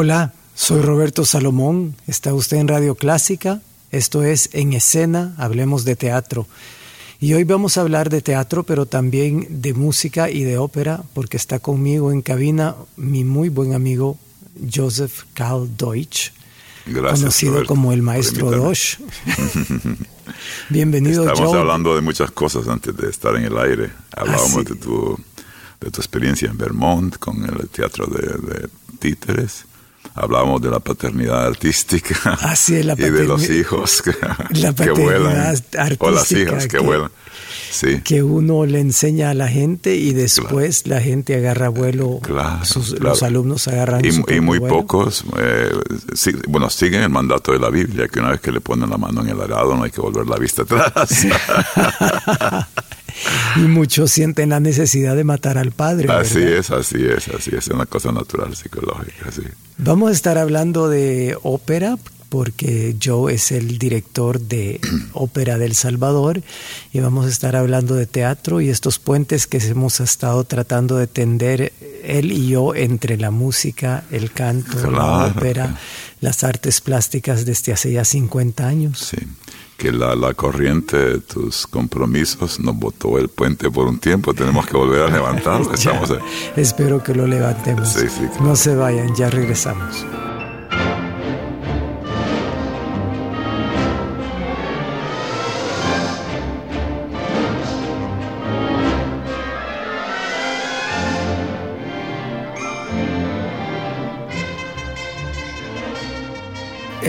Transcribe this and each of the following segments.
Hola, soy Roberto Salomón, está usted en Radio Clásica, esto es En Escena, hablemos de teatro. Y hoy vamos a hablar de teatro, pero también de música y de ópera, porque está conmigo en cabina mi muy buen amigo Joseph Karl Deutsch, conocido como el maestro Deutsch. Bienvenido, Estamos hablando de muchas cosas antes de estar en el aire. Hablábamos de, tu, de tu experiencia en Vermont con el teatro de títeres hablábamos de la paternidad artística Así es, la y de los hijos que, la que vuelan o las hijas que, vuelan. Sí. Que uno le enseña a la gente y después la gente agarra vuelo, claro, los alumnos agarran Y, su y muy vuelo. pocos, eh, sí, bueno, siguen el mandato de la Biblia, que una vez que le ponen la mano en el arado no hay que volver la vista atrás. y muchos sienten la necesidad de matar al padre. Así ¿verdad? es, así es, así es, es una cosa natural, psicológica, sí. Vamos a estar hablando de ópera porque Joe es el director de Ópera del Salvador y vamos a estar hablando de teatro y estos puentes que hemos estado tratando de tender él y yo entre la música, el canto, la ópera, las artes plásticas desde hace ya 50 años. Sí, que la, la corriente de tus compromisos nos botó el puente por un tiempo, tenemos que volver a levantarlo. Estamos espero que lo levantemos. Sí, sí, claro. No se vayan, ya regresamos.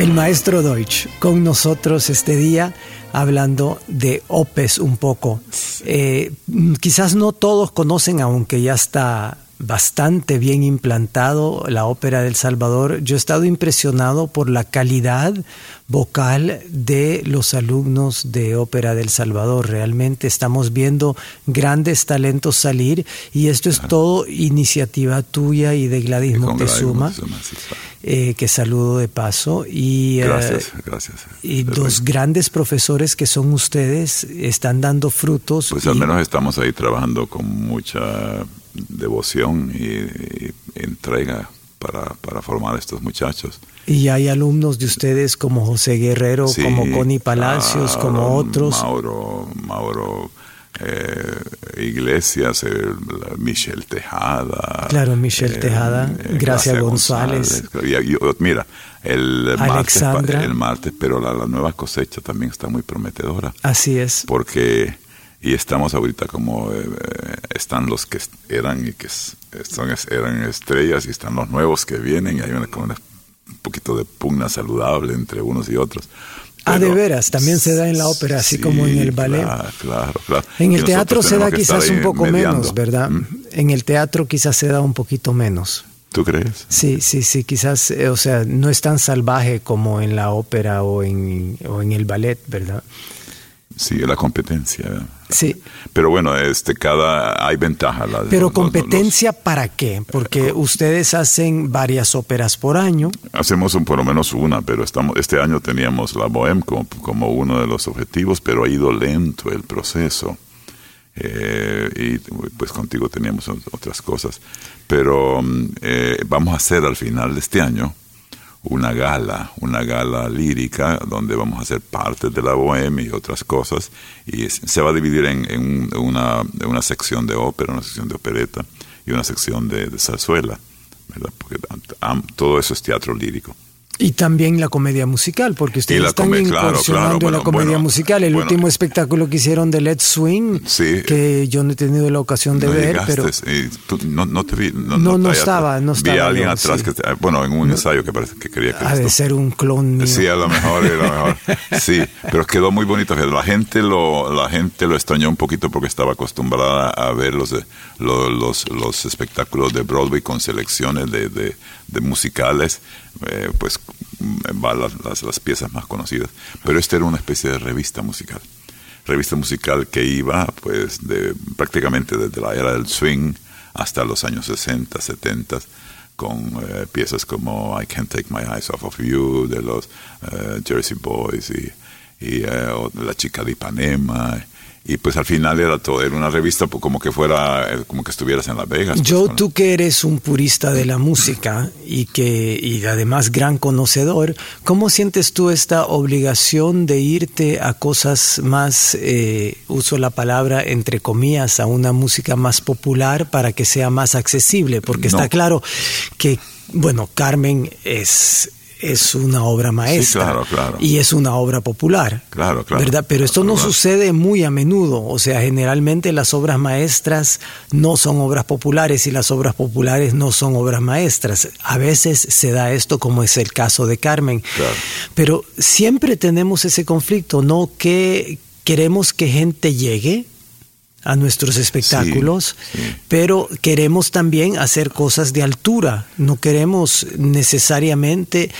El maestro Deutsch con nosotros este día hablando de OPES un poco. Eh, mm, quizás no todos conocen, aunque ya está bastante bien implantado la ópera del Salvador. Yo he estado impresionado por la calidad vocal de los alumnos de ópera del Salvador. Realmente estamos viendo grandes talentos salir y esto es todo iniciativa tuya y de Gladys Y Gladys Montezuma, Montezuma, sí, claro. eh, que saludo de paso. Y, eh, Gracias, gracias. y Es dos verdad. grandes profesores que son ustedes están dando frutos. Pues y- al menos estamos ahí trabajando con mucha devoción y, y entrega para, para formar a estos muchachos. Y hay alumnos de ustedes como José Guerrero, Sí, como Connie Palacios, claro, como otros. Mauro, Mauro eh, Iglesias, la Michelle Tejada. Claro, Michelle Tejada, Gracia González. Y- y- mira, el martes, el martes, pero la, la nueva cosecha también está muy prometedora. Así es. Porque, y estamos ahorita como eh, eh, están los que eran y que son, eran estrellas y están los nuevos que vienen y hay una, como una- un poquito de pugna saludable entre unos y otros. Ah, de Pero- veras, también se da en la ópera, así Sí, como en el ballet. Claro, claro, claro. En el teatro se da quizás un poco mediando. menos, ¿verdad? ¿Mm? En el teatro quizás se da un poquito menos. ¿Tú crees? Sí, sí, sí, quizás, eh, o sea, no es tan salvaje como en la ópera o en, o en el ballet, ¿verdad? Sí, la competencia. Sí. Pero bueno, este, cada, hay ventaja. la- Pero los- los- competencia para qué? Porque ustedes hacen varias óperas por año. Hacemos un, por lo menos una, pero estamos, este año teníamos la Bohème como, como uno de los objetivos, pero ha ido lento el proceso. Eh, y pues contigo teníamos ot- otras cosas. Pero mm, eh, vamos a hacer al final de este año una gala, una gala lírica donde vamos a hacer parte de la bohemia y otras cosas. Y se va a dividir en, en un- una, una sección de ópera, una sección de opereta y una sección de, de zarzuela, ¿verdad? Porque todo eso es teatro lírico. Y también la comedia musical, porque ustedes están incursionando la comedia musical. El último espectáculo que hicieron de Let's Swing, que yo no he tenido la ocasión de ver, pero... no, te vi. No, no, estaba, no estaba. Vi a alguien atrás, que, bueno, en un ensayo que parece que quería que... Ha de ser un clon mío. Sí, a lo mejor, a lo mejor. Sí, pero quedó muy bonito. La gente lo, la gente lo extrañó un poquito porque estaba acostumbrada a ver los, los, los, espectáculos de Broadway con selecciones de, de, de musicales eh, pues va las, las, piezas más conocidas. Pero esta era una especie de revista musical. Revista musical que iba pues de prácticamente desde la era del swing hasta los años 60, 70 con eh, piezas como I Can't Take My Eyes Off of You de los eh, Jersey Boys y La Chica de Ipanema y pues al final era todo, era una revista pues, como que fuera, eh, como que estuvieras en Las Vegas. Pues, Joe, tú que eres un purista de la música y que y además gran conocedor, ¿cómo sientes tú esta obligación de irte a cosas más, eh, uso la palabra entre comillas, a una música más popular para que sea más accesible? Porque está claro que, bueno, Carmen es es una obra maestra y es una obra popular. Claro, claro. ¿verdad? Pero esto no sucede muy a menudo. O sea, generalmente las obras maestras no son obras populares y las obras populares no son obras maestras. A veces se da esto, como es el caso de Carmen. Pero siempre tenemos ese conflicto, ¿no? Que queremos que gente llegue, a nuestros espectáculos, pero queremos también hacer cosas de altura, no queremos necesariamente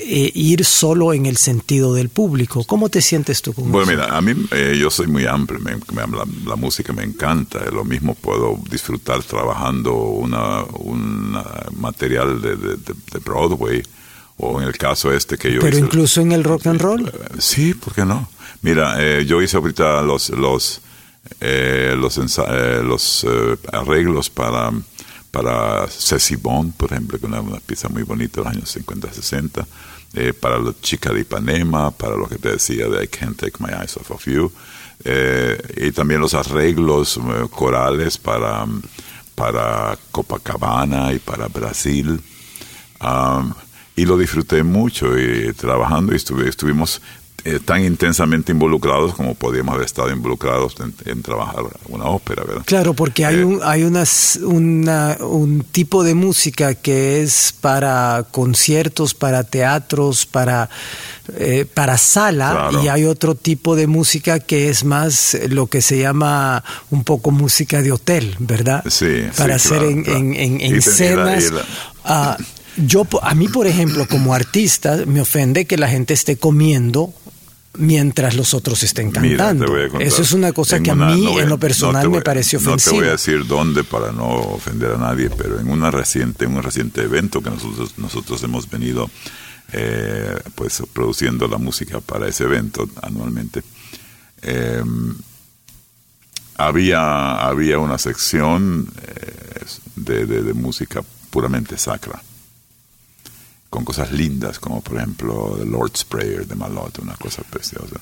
eh, ir solo en el sentido del público. ¿Cómo te sientes tú con bueno, mira, a mí eh, yo soy muy amplio, me, la, música me encanta, lo mismo puedo disfrutar trabajando una, un material de, de, Broadway o en el caso este que yo Pero incluso en el rock and roll. Sí, ¿por qué no? Mira, yo hice ahorita los... los eh, los, eh, eh, arreglos para, para Ceci Bond, por ejemplo, que es una, pieza muy bonita de los años 50-60, para la chica de Ipanema, para lo que te decía de I Can't Take My Eyes Off of You, y también los arreglos corales para, para Copacabana y para Brasil. y lo disfruté mucho trabajando y estuvimos eh, tan intensamente involucrados como podíamos haber estado involucrados en, trabajar una ópera, ¿verdad? Claro, porque hay, eh, un, hay unas, un tipo de música que es para conciertos, para teatros, para, eh, para sala, y hay otro tipo de música que es más lo que se llama un poco música de hotel, ¿verdad? Sí. Para hacer en, en, en, escenas. Ah, yo, a mí, por ejemplo, como artista, me ofende que la gente esté comiendo mientras los otros estén cantando. Eso es una cosa que a mí, en lo personal, me pareció ofensivo. No te voy a decir dónde para no ofender a nadie, pero en una reciente, un reciente evento que nosotros, nosotros hemos venido eh, pues produciendo la música para ese evento anualmente. Em, había, había una sección eh, de música puramente sacra con cosas lindas, como por ejemplo The Lord's Prayer de Malot, una cosa preciosa.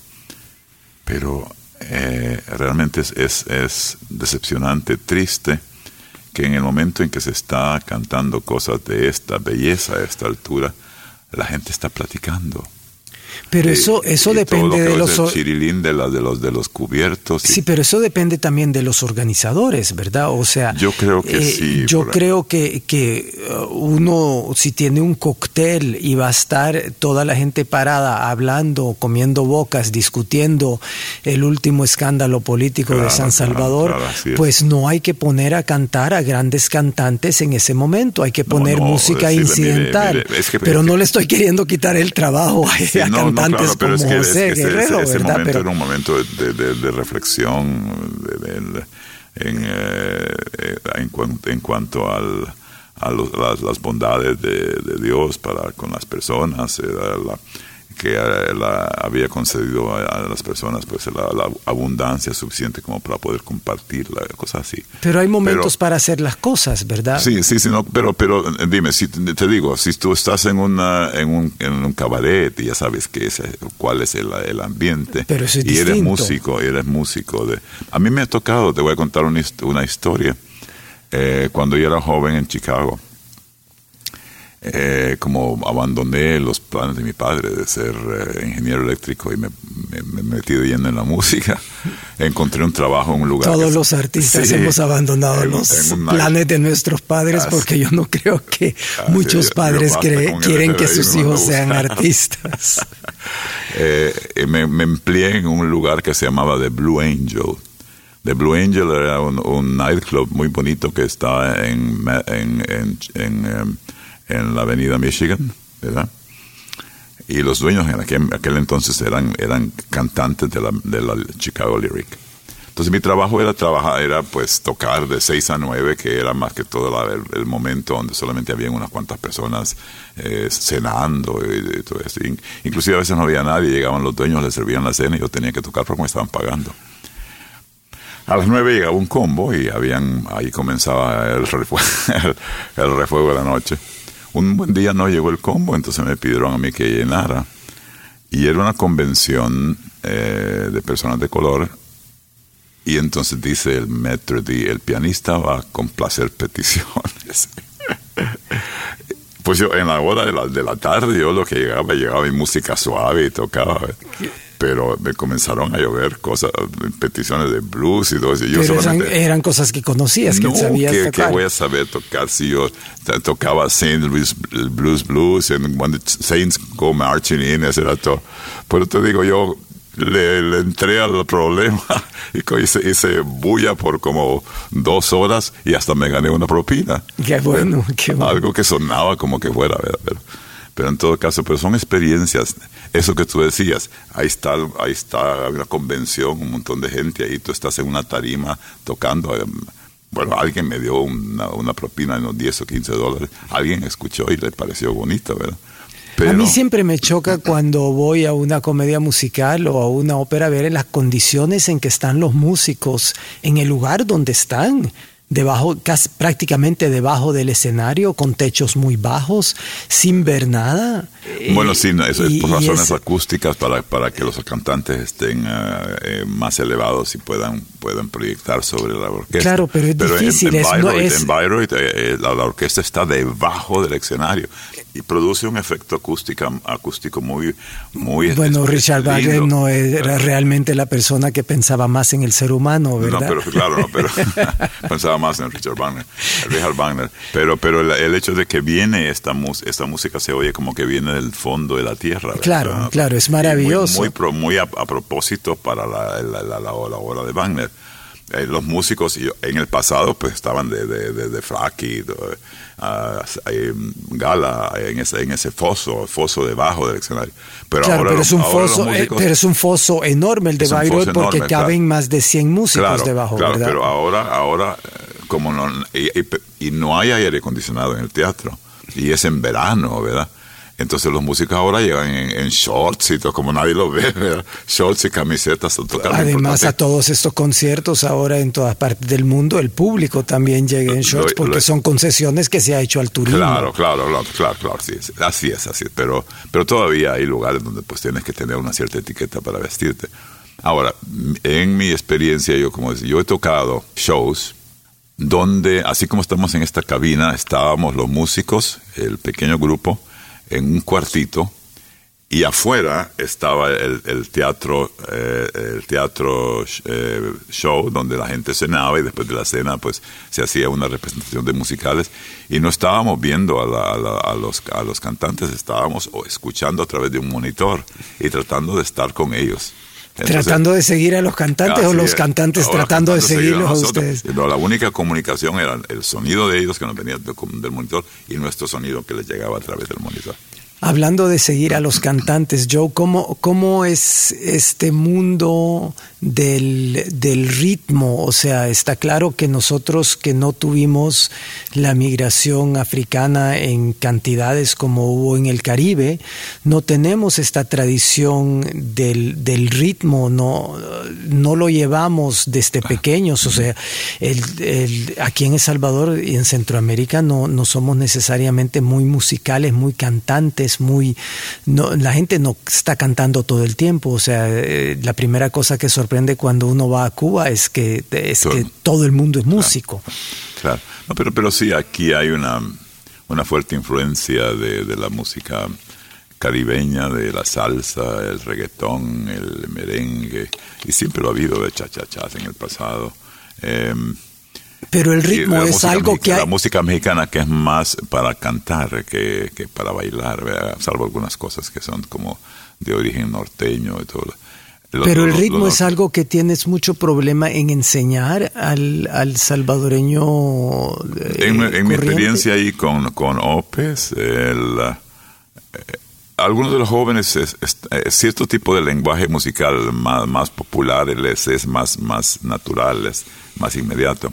Pero eh, realmente es, es, es, decepcionante, triste, que en el momento en que se está cantando cosas de esta belleza, a esta altura, la gente está platicando. Pero eso, eso depende de los... chirilín de, de, los, de los cubiertos. Sí, pero eso depende también de los organizadores, ¿verdad? O sea... Yo creo que eh, sí. Yo creo que, que uh, uno, si tiene un cóctel y va a estar toda la gente parada hablando, comiendo bocas, discutiendo el último escándalo político de San Salvador, pues no hay que poner a cantar a grandes cantantes en ese momento, hay que poner música incidental. pero no le estoy queriendo quitar el trabajo a, cantantes como José Guerrero, ese, momento era un momento de, reflexión en, eh, en, en, cuanto al, a las, bondades de, Dios para con las personas, era la, que la, había concedido a, las personas pues la, abundancia suficiente como para poder compartir la cosa así. Pero hay momentos para hacer las cosas, ¿verdad? Sí, sí, sí, no, pero, pero dime, si te digo, si tú estás en, una, en, un, en un cabaret y ya sabes qué es, cuál es el, el ambiente, pero y eres músico, eres músico. De, a mí me ha tocado, te voy a contar una, una historia, eh, cuando yo era joven en Chicago eh, como abandoné los planes de mi padre de ser eh, ingeniero eléctrico y me, me, metí de lleno en la música, encontré un trabajo en un lugar. Todos los artistas hemos abandonado los planes de nuestros padres porque yo no creo que muchos padres quieren que sus hijos sean artistas. Eh, me, empleé en un lugar que se llamaba The Blue Angel. The Blue Angel era un, nightclub muy bonito que está en, en, en la avenida Michigan, ¿verdad? Y los dueños en aquel, entonces eran, eran cantantes de la, de la Chicago Lyric. Entonces mi trabajo era trabajar, era pues tocar de 6 a 9, que era más que todo el, momento donde solamente había unas cuantas personas eh, cenando y, todo eso. Inclusive a veces no había nadie, llegaban los dueños, les servían la cena y yo tenía que tocar porque me estaban pagando. A las 9 llegaba un combo y habían, ahí comenzaba el, el refuego de la noche. Un buen día no llegó el combo, entonces me pidieron a mí que llenara. Y era una convención eh, de personas de color. Y entonces dice el metro el pianista va a complacer peticiones. pues yo en la hora de la, de la tarde, yo lo que llegaba, llegaba mi música suave y tocaba pero me comenzaron a llover cosas, peticiones de blues y todo eso. pero eran, cosas que conocías, que sabías que, tocar. voy a saber tocar si yo tocaba Saint Louis Blues Blues, and When the Saints Go Marching In, ese era todo. Pero te digo, yo le, entré al problema y hice, hice, bulla por como dos horas y hasta me gané una propina. Qué bueno, qué bueno. Algo que sonaba como que fuera, ¿verdad? Pero, pero en todo caso, pero son experiencias. Eso que tú decías, ahí está, ahí está una convención, un montón de gente ahí, tú estás en una tarima tocando. Em, bueno, alguien me dio una, una propina de unos 10 o 15 dólares. Alguien escuchó y le pareció bonito, ¿verdad? a mí siempre me choca cuando voy a una comedia musical o a una ópera ver las condiciones en que están los músicos, en el lugar donde están debajo, casi, prácticamente debajo del escenario, con techos muy bajos, sin ver nada. Bueno, sí, es por razones acústicas para, para que los cantantes estén eh, eh, más elevados y puedan, puedan proyectar sobre la orquesta. Claro, pero es difícil. En, Bayreuth, eh, la, orquesta está debajo del escenario y produce un efecto acústico, acústico muy, muy Bueno, Richard Wagner no era realmente la persona que pensaba más en el ser humano, ¿verdad? No, pero claro, no, pero pensaba más en Richard Wagner, Richard Wagner. Pero, pero el, hecho de que viene esta, esta música se oye como que viene del fondo de la tierra. Claro, claro, es maravilloso. Muy, muy, muy a, propósito para la, la, la, la obra de Wagner. Eh, los músicos en el pasado pues estaban de, de, de, de Gala, en ese, en ese foso, foso debajo del escenario. Pero claro, ahora, pero, es un foso, eh, pero es un foso enorme el de Bayreuth porque caben más de 100 músicos debajo, claro, Pero ahora, ahora eh, como no, y no hay aire acondicionado en el teatro, y es en verano, ¿verdad? Entonces los músicos ahora llegan en, shorts y todo, como nadie lo ve, shorts y camisetas. Además a todos estos conciertos ahora en todas partes del mundo, el público también llega en shorts porque son concesiones que se ha hecho al turismo. Claro, claro, claro, claro, así es, así es, así Pero, pero todavía hay lugares donde pues tienes que tener una cierta etiqueta para vestirte. Ahora, en mi experiencia, yo como decía, yo he tocado shows donde, así como estamos en esta cabina, estábamos los músicos, el pequeño grupo, en un cuartito y afuera estaba el, teatro eh, el teatro eh, show donde la gente cenaba y después de la cena pues se hacía una representación de musicales y no estábamos viendo a, los, a los cantantes estábamos escuchando a través de un monitor y tratando de estar con ellos ¿Tratando de seguir a los cantantes o los cantantes tratando de seguirlos a, ustedes? No, la única comunicación era el sonido de ellos que nos venía del monitor y nuestro sonido que les llegaba a través del monitor. Hablando de seguir a los cantantes, Joe, ¿cómo, cómo es este mundo del, del, ritmo? O sea, está claro que nosotros que no tuvimos la migración africana en cantidades como hubo en el Caribe, no tenemos esta tradición del, del ritmo, no, no lo llevamos desde pequeños. O sea, el, el, aquí en El Salvador y en Centroamérica no, no somos necesariamente muy musicales, muy cantantes muy... No, la gente no está cantando todo el tiempo, o sea, eh, la primera cosa que sorprende cuando uno va a Cuba es que, es todo, que todo el mundo es músico. Claro, pero, pero sí, aquí hay una, una fuerte influencia de, de la música caribeña, de la salsa, el reggaetón, el merengue, y siempre lo ha habido de cha-cha-chas en el pasado. Em, pero el ritmo es algo que... La música mexicana que es más para cantar que, que para bailar, salvo algunas cosas que son como de origen norteño y todo. Pero el ritmo es algo que tienes mucho problema en enseñar al, al salvadoreño. Eh, en, mi experiencia ahí con, con Opes, el, eh, algunos de los jóvenes, es, cierto tipo de lenguaje musical más, más popular les es más, más natural, es más inmediato.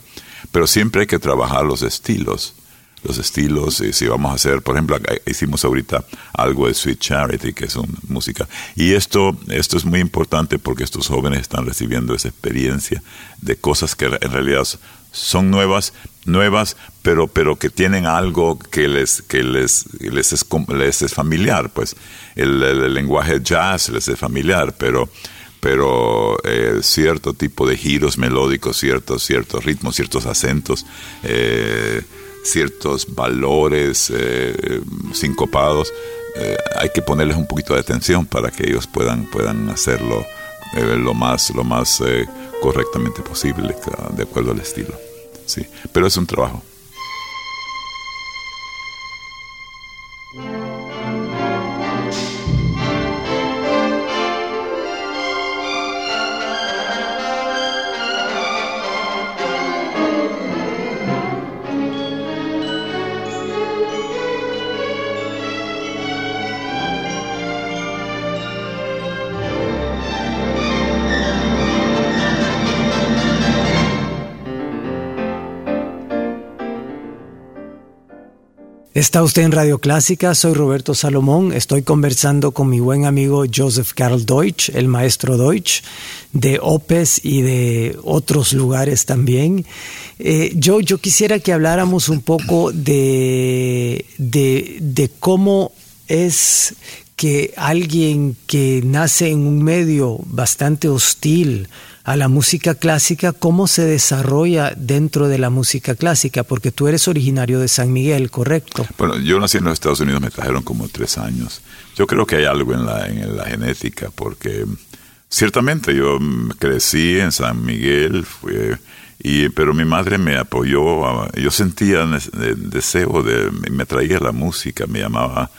Pero siempre hay que trabajar los estilos. Los estilos, y si vamos a hacer, por ejemplo, hicimos ahorita algo de Sweet Charity, que es una música, y esto, esto es muy importante porque estos jóvenes están recibiendo esa experiencia de cosas que en realidad son nuevas, nuevas, pero, pero que tienen algo que les, que les, les, es, les es familiar, pues. El, lenguaje jazz les es familiar, pero pero eh, cierto tipo de giros melódicos, ciertos, ciertos ritmos, ciertos acentos, eh, ciertos valores eh, sincopados, eh, hay que ponerles un poquito de atención para que ellos puedan, puedan hacerlo eh, lo más, lo más correctamente posible, de acuerdo al estilo. Sí, pero es un trabajo. Está usted en Radio Clásica, soy Roberto Salomón, estoy conversando con mi buen amigo Joseph Karl Deutsch, el maestro Deutsch, de Opes y de otros lugares también. Eh, yo, yo quisiera que habláramos un poco de, de, de cómo es que alguien que nace en un medio bastante hostil, a la música clásica, ¿cómo se desarrolla dentro de la música clásica? Porque tú eres originario de San Miguel, ¿correcto? Bueno, yo nací en los Estados Unidos, me trajeron como tres años. Yo creo que hay algo en la, en la genética, porque ciertamente yo crecí en San Miguel, fue y, pero mi madre me apoyó, yo sentía el deseo de, me traía la música, me llamaba,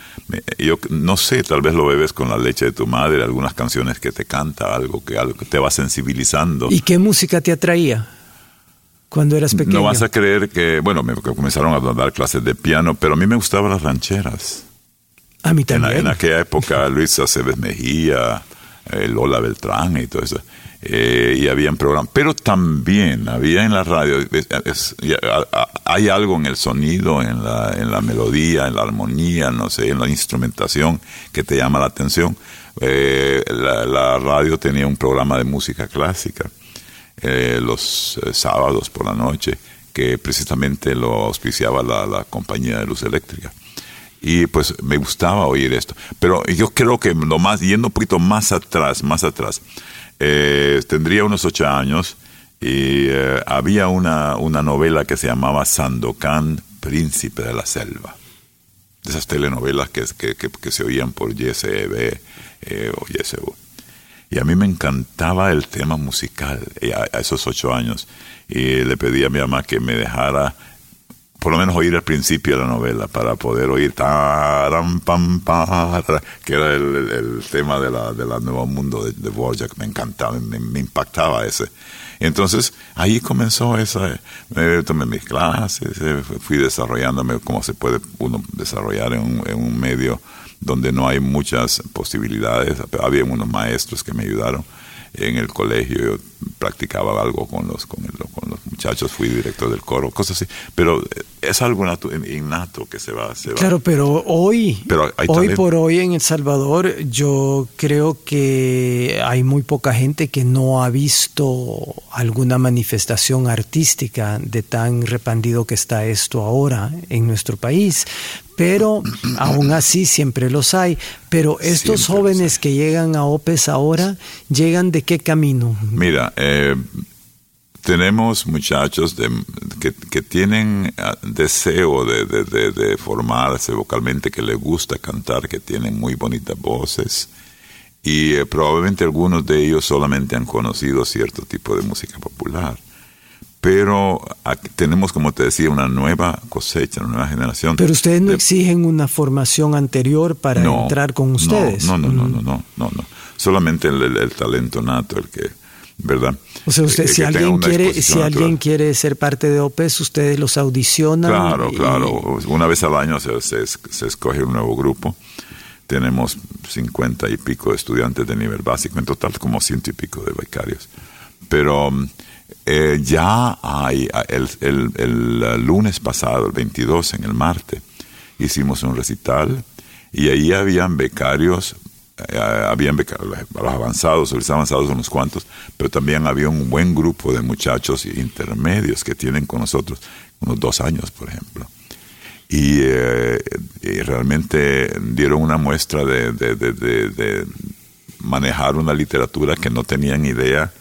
yo no sé, tal vez lo bebes con la leche de tu madre, algunas canciones que te canta, algo que, algo que te va sensibilizando. ¿Y qué música te atraía? Cuando eras pequeño. No vas a creer que, bueno, me comenzaron a dar clases de piano, pero a mí me gustaban las rancheras. A mí también. En, aquella época, Luis Aceves Mejía, eh, Lola Beltrán y todo eso. Eh, y habían programas, pero también había en la radio, hay algo en el sonido, en la, en la melodía, en la armonía, no sé, en la instrumentación que te llama la atención. Eh, la, radio tenía un programa de música clásica eh, los sábados por la noche, que precisamente lo auspiciaba la compañía de luz eléctrica y pues me gustaba oír esto. Pero yo creo que lo más, yendo un poquito más atrás, más atrás, eh, tendría unos ocho años y eh, había una, una novela que se llamaba Sandokan, Príncipe de la Selva. De esas telenovelas que, que, se oían por YSB eh, o YSU. Y a mí me encantaba el tema musical a, esos ocho años. Y le pedí a mi mamá que me dejara por lo menos oír el principio de la novela para poder oír taram, pam, que era el, tema de la, de la Nuevo Mundo de, de me encantaba, me, impactaba ese. Entonces ahí comenzó esa, me tomé mis clases, eh, fui desarrollándome como se puede uno desarrollar en un, en un medio donde no hay muchas posibilidades, había unos maestros que me ayudaron en el colegio, practicaba algo con los, con, con los muchachos, fui director del coro, cosas así, pero es algo innato que se va, se Claro, pero hoy, hoy por hoy en El Salvador, yo creo que hay muy poca gente que no ha visto alguna manifestación artística de tan repandido que está esto ahora en nuestro país pero aún así siempre los hay. Pero estos jóvenes que llegan a OPES ahora, ¿llegan de qué camino? Mira, eh, tenemos muchachos de, que, que tienen ah, deseo de, de, de, de, formarse vocalmente, que les gusta cantar, que tienen muy bonitas voces. Y eh, probablemente algunos de ellos solamente han conocido cierto tipo de música popular. Pero aquí tenemos, como te decía, una nueva cosecha, una nueva generación. Pero ustedes no exigen una formación anterior para No, entrar con ustedes. No, no, no, Mm. no, no, no, no. Solamente el, el- el talento nato, el que, ¿verdad? O sea, usted, Eh, si alguien quiere, si alguien quiere ser parte de OPES, ustedes los audicionan. Claro, y- claro. Una vez al año se, se, se escoge un nuevo grupo. Tenemos cincuenta y pico de estudiantes de nivel básico, en total como ciento y pico de becarios. Pero mm, eh, ya hay, el, el, el, lunes pasado, el 22, en el Marte, hicimos un recital y ahí habían becarios, eh, habían becarios, los avanzados, los avanzados unos cuantos, pero también había un buen grupo de muchachos intermedios que tienen con nosotros unos dos años, por ejemplo. Y, eh, realmente dieron una muestra de manejar una literatura que no tenían idea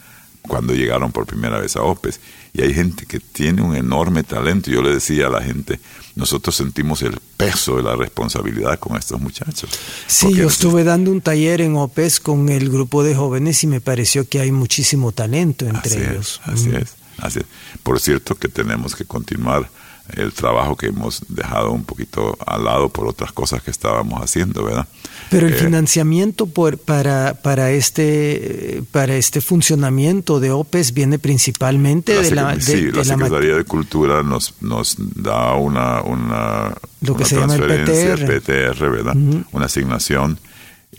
cuando llegaron por primera vez a OPES. Y hay gente que tiene un enorme talento. Yo le decía a la gente, nosotros sentimos el peso de la responsabilidad con estos muchachos. Sí, yo estuve dando un taller en OPES con el grupo de jóvenes y me pareció que hay muchísimo talento entre Así ellos. Es, así Mm. es, así es. Por cierto que tenemos que continuar el trabajo que hemos dejado un poquito al lado por otras cosas que estábamos haciendo, ¿verdad? Pero el Eh, financiamiento por, para, para, este, para este funcionamiento de OPES viene principalmente de la, de- sí, de la Secretaría de Cultura nos, nos da una, una, Lo que una se llama el PTR. PTR, ¿verdad? Una asignación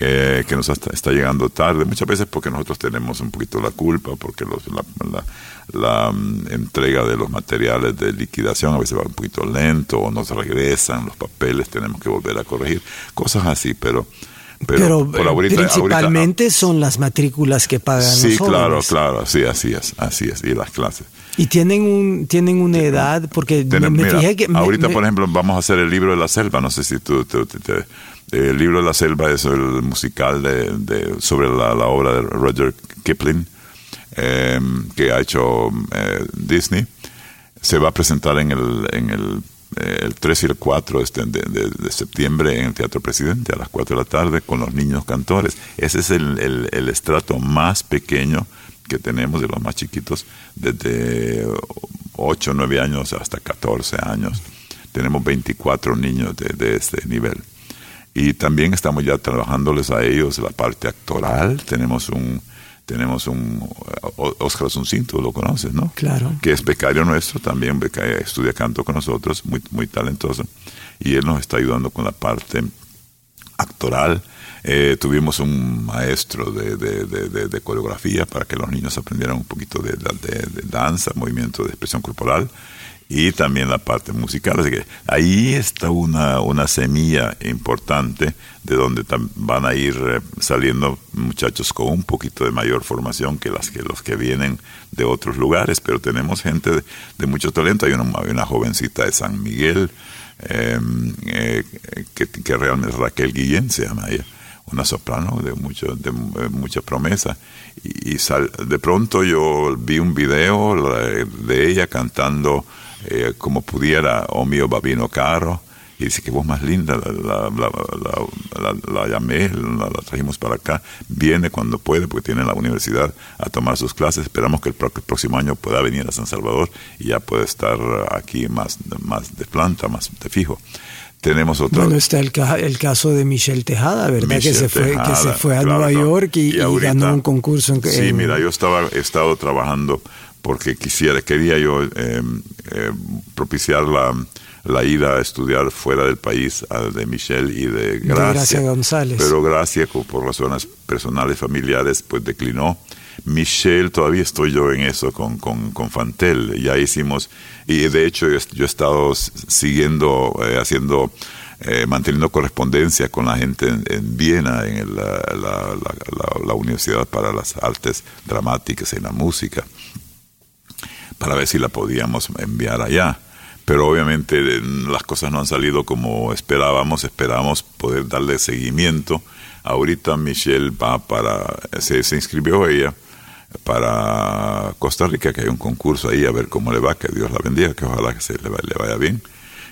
eh, que nos está, está llegando tarde, muchas veces porque nosotros tenemos un poquito la culpa, porque los, la, la- la, mm, entrega de los materiales de liquidación a veces va un poquito lento o nos regresan los papeles, tenemos que volver a corregir, cosas así, pero... Pero, ahorita- principalmente son las matrículas que pagan Sí, los jóvenes. claro, claro, sí, así es, así es, y las clases. Y tienen un tienen una edad porque me, mira, fijé que ahorita, me- por ejemplo, vamos a hacer el libro de la selva. No sé si tú- te- el libro de la selva es el musical de, de- sobre la, obra de Roger Kipling eh, que ha hecho eh, Disney. Se va a presentar en el, en el, eh, el 3 y el 4 este, de, de- septiembre en el Teatro Presidente a las 4 de la tarde con los niños cantores. Ese es el, estrato más pequeño que tenemos de los más chiquitos desde 8 o 9 años hasta 14 años. Tenemos 24 niños de este nivel. Y también estamos ya trabajándoles a ellos la parte actoral. Tenemos un tenemos un Oscar Asuncinto, lo conoces, ¿no? Claro. Que es becario nuestro, también becario, estudia canto con nosotros, muy, muy talentoso. Y él nos está ayudando con la parte actoral. Eh, tuvimos un maestro de, de- de- de- coreografía para que los niños aprendieran un poquito de, de- de danza, movimiento de expresión corporal y también la parte musical. Así que ahí está una, una semilla importante de donde van a ir eh, saliendo muchachos con un poquito de mayor formación que, las que los que vienen de otros lugares, pero tenemos gente de, mucho talento. Hay una, una jovencita de San Miguel eh, eh, que, que realmente Raquel Guillén se llama ella una soprano de mucho de eh, mucha promesa y, y sal- de pronto yo vi un video de ella cantando eh, como pudiera o mío babino caro y dice que voz más linda la, la, la, la- la- la llamé la, trajimos para acá viene cuando puede porque tiene la universidad a tomar sus clases esperamos que el pro- próximo año pueda venir a San Salvador y ya puede estar aquí más más de planta más de fijo tenemos otra Bueno, está el, ca- el caso de Michelle Tejada, ¿verdad? que Michelle se fue, que Tejada, se fue a claro, Nueva. York y, y ahorita- ganó un concurso en, Sí, en- mira, yo estaba, he estado trabajando porque quisiera, quería yo eh, eh, propiciar la, la ida a estudiar fuera del país a- de Michelle y de Gracia. Gracia González. Pero Gracia, por razones personales, familiares, pues declinó. Michelle, todavía estoy yo en eso con, con, con Fantel. Ya hicimos, y de hecho yo, yo he estado siguiendo, eh, haciendo, eh, manteniendo correspondencia con la gente en, en Viena, en el- la, la- la- la- la Universidad para las Artes Dramáticas y la Música, para ver si la podíamos enviar allá. Pero obviamente eh, las cosas no han salido como esperábamos, esperábamos poder darle seguimiento. Ahorita Michelle va para, se, se inscribió ella para Costa Rica, que hay un concurso ahí, a ver cómo le va, que Dios la bendiga, que ojalá que se le, vaya bien.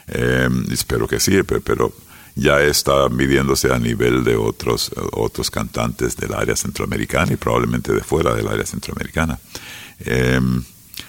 Eh, espero que sí, pero ya está midiéndose a nivel de otros, otros cantantes del área centroamericana y probablemente de fuera del área centroamericana. Em,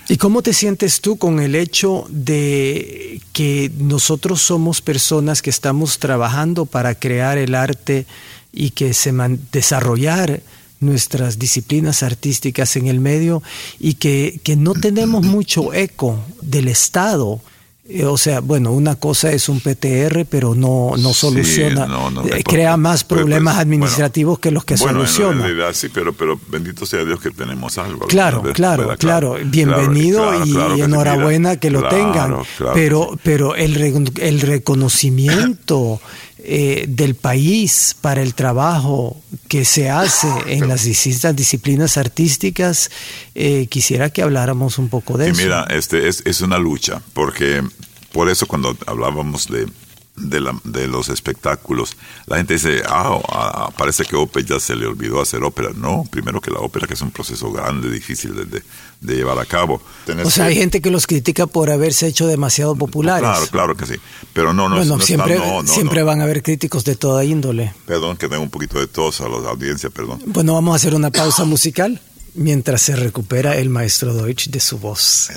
¿Y cómo te sientes tú con el hecho de que nosotros somos personas que estamos trabajando para crear el arte y que se desarrollar nuestras disciplinas artísticas en el medio y que, que no tenemos mucho eco del Estado? Eh, o sea, bueno, una cosa es un PTR, pero no, no soluciona, eh, crea más problemas pues, administrativos que los que soluciona. En realidad, sí, pero, pero bendito sea Dios que tenemos algo. Claro, claro, claro, Bienvenido y, enhorabuena que lo tengan. pero, pero el, el reconocimiento eh, del país para el trabajo que se hace en las distintas disciplinas artísticas, eh, quisiera que habláramos un poco de eso. Mira, este es, es una lucha, porque por eso cuando hablábamos de de, la, de, los espectáculos. La gente dice, ah, ah, parece que Opel ya se le olvidó hacer ópera. No, primero que la ópera, que es un proceso grande, difícil de, de, llevar a cabo. o sea, hay gente que los critica por haberse hecho demasiado populares. Claro, claro que sí. Pero no, no, bueno, siempre, siempre van a haber críticos de toda índole. Perdón, que tengo un poquito de tos a la audiencia, perdón. Bueno, vamos a hacer una pausa musical mientras se recupera el maestro Deutsch de su voz.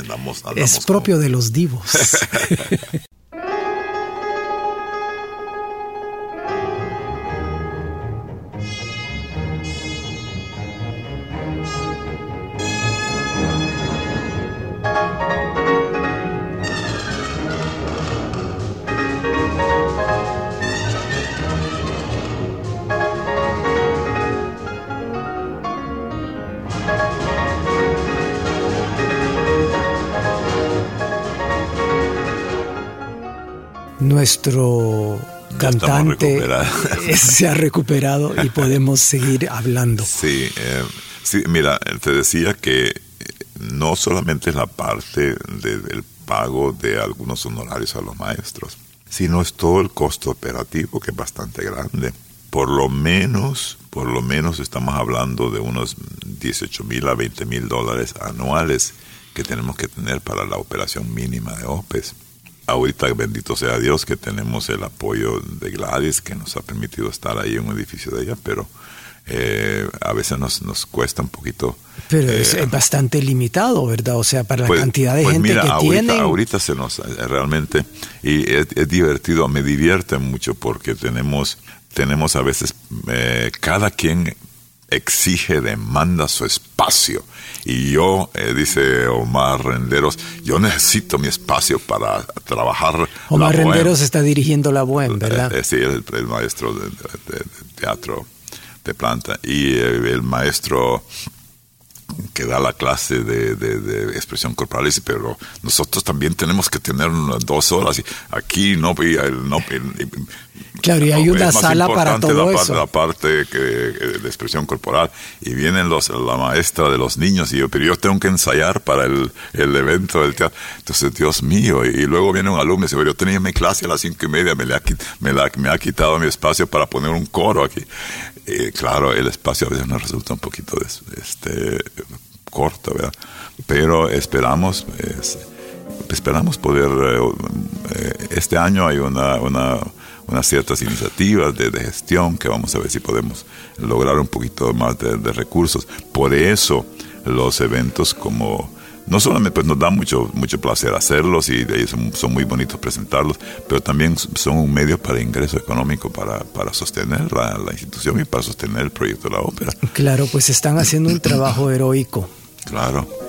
es propio de los divos. nuestro cantante se ha recuperado y podemos seguir hablando. Sí, eh, sí, mira, te decía que no solamente es la parte del pago de algunos honorarios a los maestros, sino es todo el costo operativo que es bastante grande. Por lo menos, por lo menos estamos hablando de unos 18 mil a 20 mil dólares anuales que tenemos que tener para la operación mínima de OPES ahorita bendito sea Dios que tenemos el apoyo de Gladys que nos ha permitido estar ahí en un edificio de ella, pero eh, a veces nos, nos cuesta un poquito. Pero es eh, bastante limitado, ¿verdad? O sea, para la pues, cantidad de pues gente que ahorita, Ahorita se nos, eh, realmente, y es, divertido, me divierte mucho porque tenemos, tenemos a veces, cada quien exige, demanda su espacio. Y yo, eh, dice Omar Renderos, yo necesito mi espacio para trabajar. Omar Renderos está dirigiendo la Bohem, ¿verdad? Eh, sí, el, el maestro de, teatro de planta. Y eh, el maestro que da la clase de, expresión corporal, dice, pero nosotros también tenemos que tener dos horas y aquí no, no claro, y hay una sala para todo la, eso. La parte que, de expresión corporal y vienen los, la maestra de los niños y yo, pero yo tengo que ensayar para el, el evento del teatro. Entonces, Dios mío, y, luego viene un alumno y dice, pero yo tenía mi clase a las cinco y media, me, le ha, me, me ha quitado mi espacio para poner un coro aquí. Y claro, el espacio a veces nos resulta un poquito este, corto, ¿verdad? Pero esperamos, esperamos poder, eh, este año hay una, una, unas ciertas iniciativas de, gestión que vamos a ver si podemos lograr un poquito más de recursos. Por eso los eventos como no solamente pues, nos da mucho, mucho placer hacerlos y de son, son, muy bonitos presentarlos, pero también son un medio para ingreso económico para, para sostener la, la, institución y para sostener el proyecto de la ópera. Claro, pues están haciendo un trabajo heroico. Claro.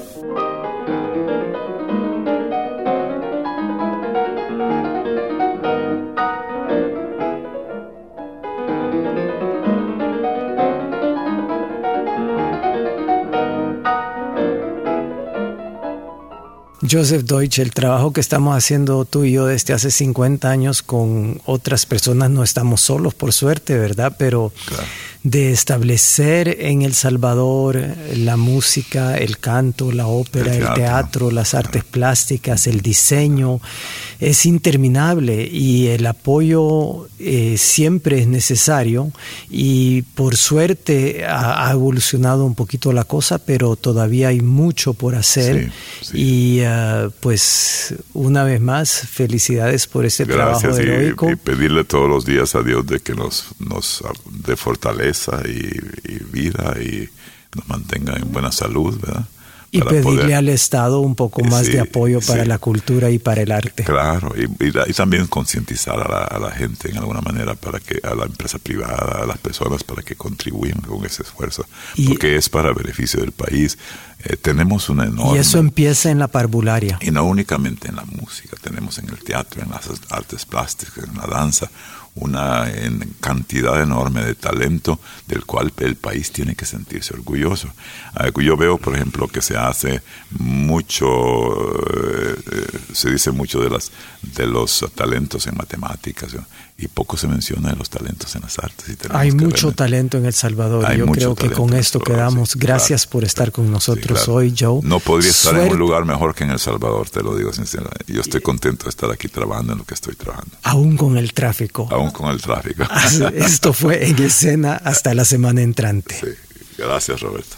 Joseph Deutsch, el trabajo que estamos haciendo tú y yo desde hace 50 años con otras personas, no estamos solos, por suerte, ¿verdad? Pero de establecer en El Salvador la música, el canto, la ópera, el teatro, las artes plásticas, el diseño, es interminable y el apoyo eh, siempre es necesario y por suerte ha, evolucionado un poquito la cosa, pero todavía hay mucho por hacer y uh, pues una vez más felicidades por ese trabajo heroico. Y, y, pedirle todos los días a Dios de que nos, nos dé fortaleza y, y vida y nos mantenga en buena salud, ¿verdad? Y pedirle al Estado un poco más de apoyo para la cultura y para el arte. Claro, y, y, también concientizar a la, gente en alguna manera, para que a la empresa privada, a las personas, para que contribuyan con ese esfuerzo, porque es para beneficio del país. Eh, tenemos una enorme... Y eso empieza en la parvularia. Y no únicamente en la música, tenemos en el teatro, en las artes plásticas, en la danza, una cantidad enorme de talento del cual el país tiene que sentirse orgulloso. Yo veo, por ejemplo, que se hace mucho, eh, eh, se dice mucho de, las, de los talentos en matemáticas y poco se menciona de los talentos en las artes. Hay mucho talento en El Salvador. yo creo que con esto quedamos. Gracias por estar con nosotros hoy, Joe. No podría estar en un lugar mejor que en El Salvador, te lo digo sinceramente. Yo estoy contento de estar aquí trabajando en lo que estoy trabajando. Aún con el tráfico. Aún con el tráfico. Esto fue en escena hasta la semana entrante. Gracias, Roberto.